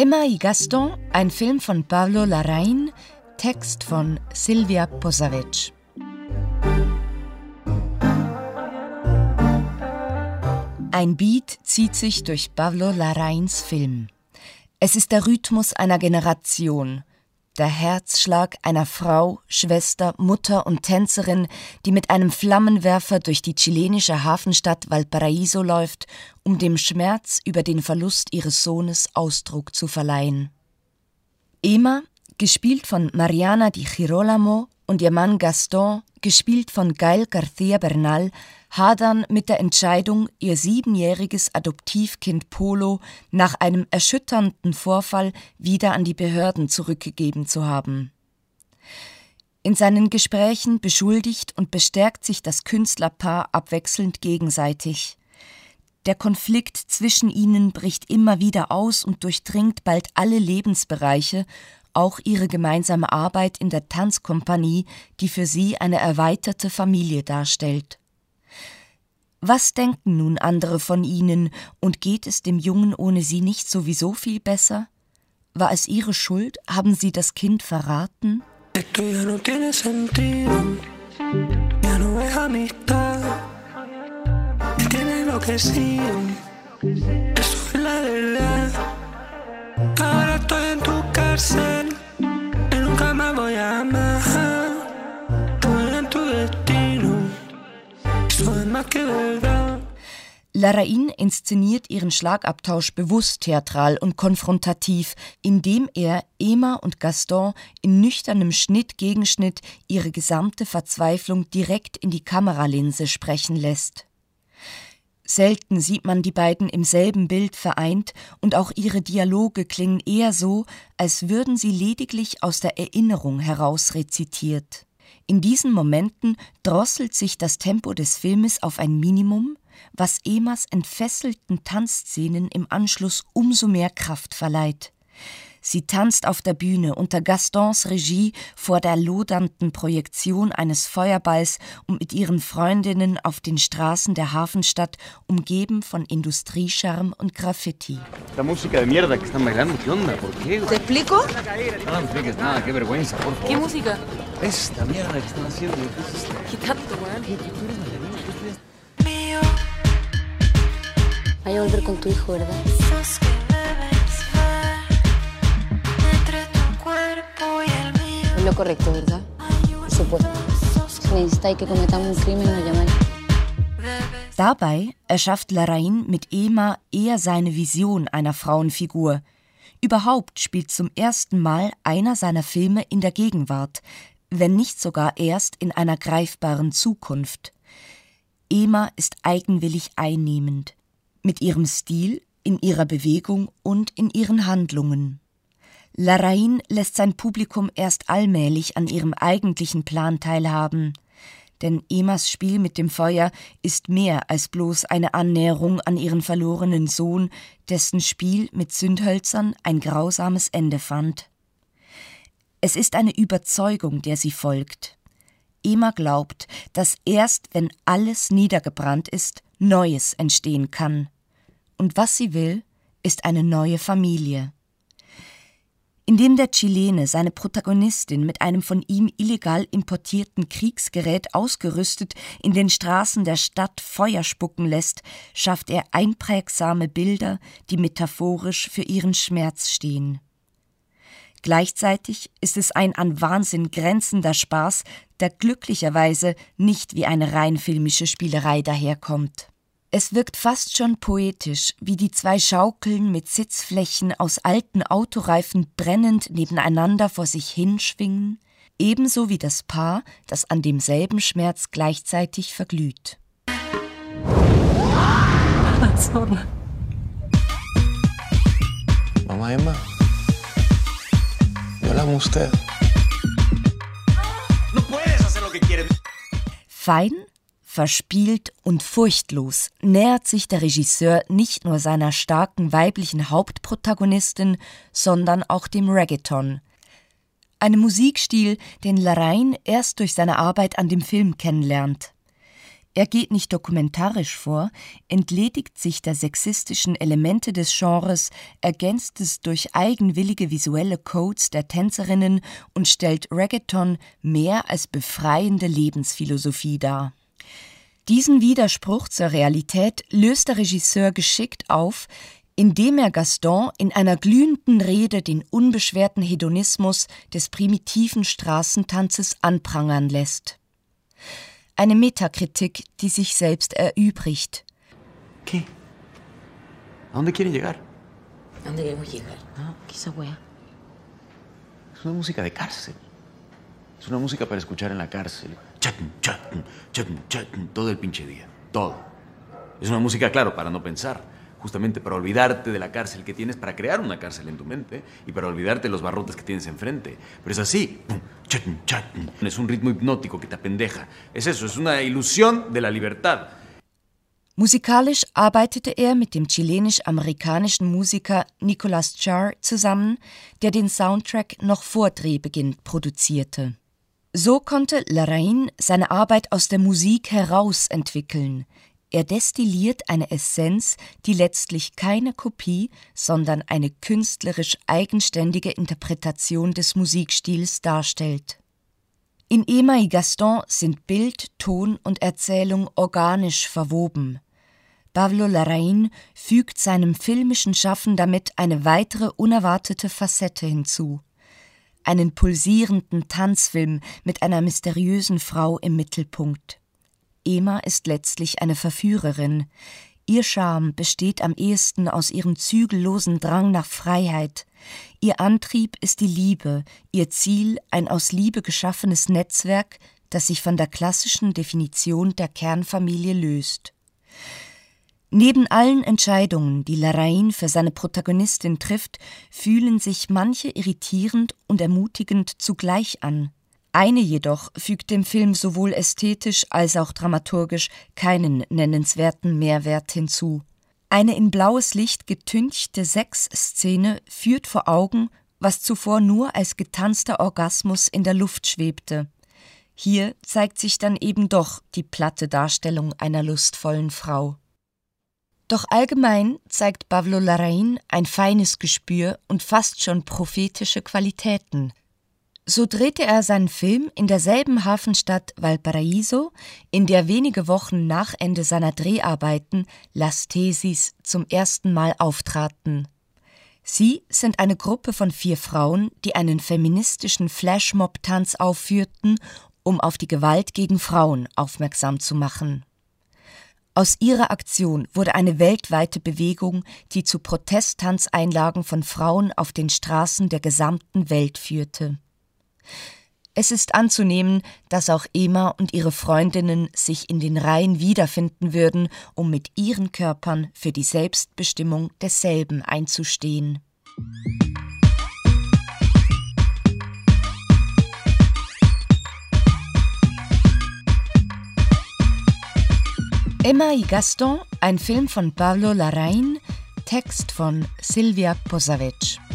Emma y Gaston, ein Film von Pablo Larraín, Text von Silvia Posavec. Ein Beat zieht sich durch Pablo Larraíns Film. Es ist der Rhythmus einer Generation, der Herzschlag einer Frau, Schwester, Mutter und Tänzerin, die mit einem Flammenwerfer durch die chilenische Hafenstadt Valparaiso läuft, um dem Schmerz über den Verlust ihres Sohnes Ausdruck zu verleihen. Emma, gespielt von Mariana di Girolamo, und ihr Mann Gaston, gespielt von Gael García Bernal, hadern mit der Entscheidung, ihr siebenjähriges Adoptivkind Polo nach einem erschütternden Vorfall wieder an die Behörden zurückgegeben zu haben. In seinen Gesprächen beschuldigt und bestärkt sich das Künstlerpaar abwechselnd gegenseitig. Der Konflikt zwischen ihnen bricht immer wieder aus und durchdringt bald alle Lebensbereiche, auch ihre gemeinsame Arbeit in der Tanzkompanie, die für sie eine erweiterte Familie darstellt. Was denken nun andere von ihnen, und geht es dem Jungen ohne sie nicht sowieso viel besser? War es ihre Schuld? Haben sie das Kind verraten? Ahora estoy en tu cárcel Larain inszeniert ihren Schlagabtausch bewusst theatral und konfrontativ, indem er Emma und Gaston in nüchternem Schnitt-Gegenschnitt ihre gesamte Verzweiflung direkt in die Kameralinse sprechen lässt. Selten sieht man die beiden im selben Bild vereint, und auch ihre Dialoge klingen eher so, als würden sie lediglich aus der Erinnerung heraus rezitiert. In diesen Momenten drosselt sich das Tempo des Filmes auf ein Minimum, was Emas entfesselten Tanzszenen im Anschluss umso mehr Kraft verleiht. Sie tanzt auf der Bühne unter Gastons Regie vor der lodernden Projektion eines Feuerballs und mit ihren Freundinnen auf den Straßen der Hafenstadt, umgeben von Industriescharm und Graffiti. La música de mierda que están bailando, ¿qué onda? ¿Por qué? ¿Te explico? No, no expliques nada, qué vergüenza, por favor. ¿Qué música? Esta mierda que están haciendo. Quítate, weón. Vaya a volver con tu hijo, ¿verdad? Lo correcto, ¿verdad? Por supuesto. Si necesitáis que cometamos un crimen, nos llamáis. Dabei erschafft Larain mit Ema eher seine Vision einer Frauenfigur. Überhaupt spielt zum ersten Mal einer seiner Filme in der Gegenwart, wenn nicht sogar erst in einer greifbaren Zukunft. Ema ist eigenwillig einnehmend, mit ihrem Stil, in ihrer Bewegung und in ihren Handlungen. Larraín lässt sein Publikum erst allmählich an ihrem eigentlichen Plan teilhaben. Denn Emas Spiel mit dem Feuer ist mehr als bloß eine Annäherung an ihren verlorenen Sohn, dessen Spiel mit Zündhölzern ein grausames Ende fand. Es ist eine Überzeugung, der sie folgt. Ema glaubt, dass erst wenn alles niedergebrannt ist, Neues entstehen kann. Und was sie will, ist eine neue Familie. Indem der Chilene seine Protagonistin mit einem von ihm illegal importierten Kriegsgerät ausgerüstet in den Straßen der Stadt Feuer spucken lässt, schafft er einprägsame Bilder, die metaphorisch für ihren Schmerz stehen. Gleichzeitig ist es ein an Wahnsinn grenzender Spaß, der glücklicherweise nicht wie eine rein filmische Spielerei daherkommt. Es wirkt fast schon poetisch, wie die zwei Schaukeln mit Sitzflächen aus alten Autoreifen brennend nebeneinander vor sich hinschwingen, ebenso wie das Paar, das an demselben Schmerz gleichzeitig verglüht. Mama Emma, yo la amo usted. No puedes hacer lo que quieres. Fein Verspielt und furchtlos nähert sich der Regisseur nicht nur seiner starken weiblichen Hauptprotagonistin, sondern auch dem Reggaeton. Einem Musikstil, den Larain erst durch seine Arbeit an dem Film kennenlernt. er geht nicht dokumentarisch vor, entledigt sich der sexistischen Elemente des Genres, ergänzt es durch eigenwillige visuelle Codes der Tänzerinnen und stellt Reggaeton mehr als befreiende Lebensphilosophie dar. Diesen Widerspruch zur Realität löst der Regisseur geschickt auf, indem er Gaston in einer glühenden Rede den unbeschwerten Hedonismus des primitiven Straßentanzes anprangern lässt. Eine Metakritik, die sich selbst erübrigt. ¿Qué? ¿A dónde quieren llegar? ¿A dónde queremos llegar? ¿No? ¿Qué esa wea? Es una música de cárcel. Es una música para escuchar en la cárcel. Chatn, chatn, chatn, chatn, todo el pinche día. Todo. Es una música, claro, para no pensar justamente para olvidarte de la cárcel que tienes, para crear una cárcel en tu mente y para olvidarte de los barrotes que tienes enfrente. Pero es así. Es un ritmo hipnótico que te apendeja. Es eso, es una ilusión de la libertad. Musikalisch arbeitete er mit dem chilenisch-amerikanischen Musiker Nicolas Char zusammen, der den Soundtrack noch vor Drehbeginn produzierte. So konnte Larraín seine Arbeit aus der Musik heraus entwickeln, er destilliert eine Essenz, die letztlich keine Kopie, sondern eine künstlerisch eigenständige Interpretation des Musikstils darstellt. In Ema y Gaston sind Bild, Ton und Erzählung organisch verwoben. Pablo Larraín fügt seinem filmischen Schaffen damit eine weitere unerwartete Facette hinzu. Einen pulsierenden Tanzfilm mit einer mysteriösen Frau im Mittelpunkt. Ema ist letztlich eine Verführerin. Ihr Charme besteht am ehesten aus ihrem zügellosen Drang nach Freiheit. Ihr Antrieb ist die Liebe, ihr Ziel ein aus Liebe geschaffenes Netzwerk, das sich von der klassischen Definition der Kernfamilie löst. Neben allen Entscheidungen, die Larain für seine Protagonistin trifft, fühlen sich manche irritierend und ermutigend zugleich an. Eine jedoch fügt dem Film sowohl ästhetisch als auch dramaturgisch keinen nennenswerten Mehrwert hinzu. Eine in blaues Licht getünchte Sexszene führt vor Augen, was zuvor nur als getanzter Orgasmus in der Luft schwebte. Hier zeigt sich dann eben doch die platte Darstellung einer lustvollen Frau. Doch allgemein zeigt Pablo Larraín ein feines Gespür und fast schon prophetische Qualitäten. So drehte er seinen Film in derselben Hafenstadt Valparaiso, in der wenige Wochen nach Ende seiner Dreharbeiten Las Tesis zum ersten Mal auftraten. Sie sind eine Gruppe von vier Frauen, die einen feministischen Flashmob-Tanz aufführten, um auf die Gewalt gegen Frauen aufmerksam zu machen. Aus ihrer Aktion wurde eine weltweite Bewegung, die zu Protesttanzeinlagen von Frauen auf den Straßen der gesamten Welt führte. Es ist anzunehmen, dass auch Emma und ihre Freundinnen sich in den Reihen wiederfinden würden, um mit ihren Körpern für die Selbstbestimmung desselben einzustehen. Emma y Gaston, ein Film von Pablo Larraín, Text von Silvia Posavec.